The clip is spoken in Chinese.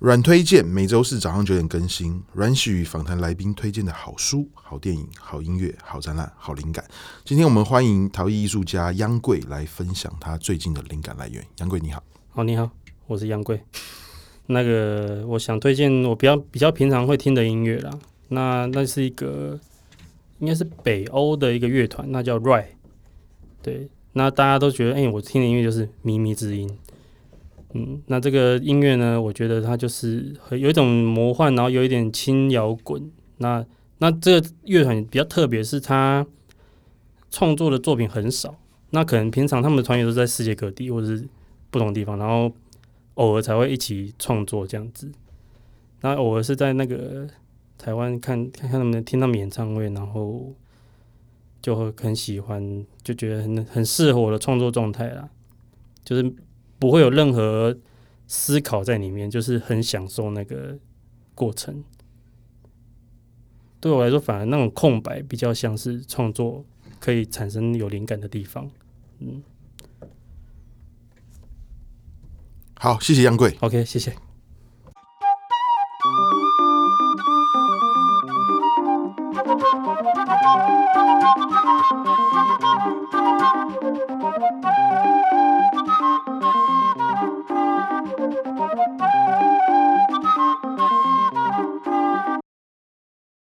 阮推荐每周四早上九点更新，阮玺与访谈来宾推荐的好书、好电影、好音乐、好展览、好灵感。今天我们欢迎陶艺艺术家央贵来分享他最近的灵感来源。央贵你好，好你好，我是央贵。那个我想推荐我比较比较平常会听的音乐啦，那那是一个应该是北欧的一个乐团，那叫 Ride。对，那大家都觉得哎、我听的音乐就是靡靡之音。嗯，那这个音乐呢，我觉得它就是有一种魔幻，然后有一点轻摇滚。那那这个乐团比较特别，是它创作的作品很少。那可能平常他们的团员都在世界各地或者是不同地方，然后偶尔才会一起创作这样子。那偶尔是在那个台湾看看看能不能听他们演唱会，然后就会很喜欢，就觉得很很适合我的创作状态啦，就是。不会有任何思考在里面，就是很享受那个过程。对我来说，反而那种空白比较像是创作可以产生有灵感的地方。嗯，好，谢谢杨贵。OK，谢谢。Thank you.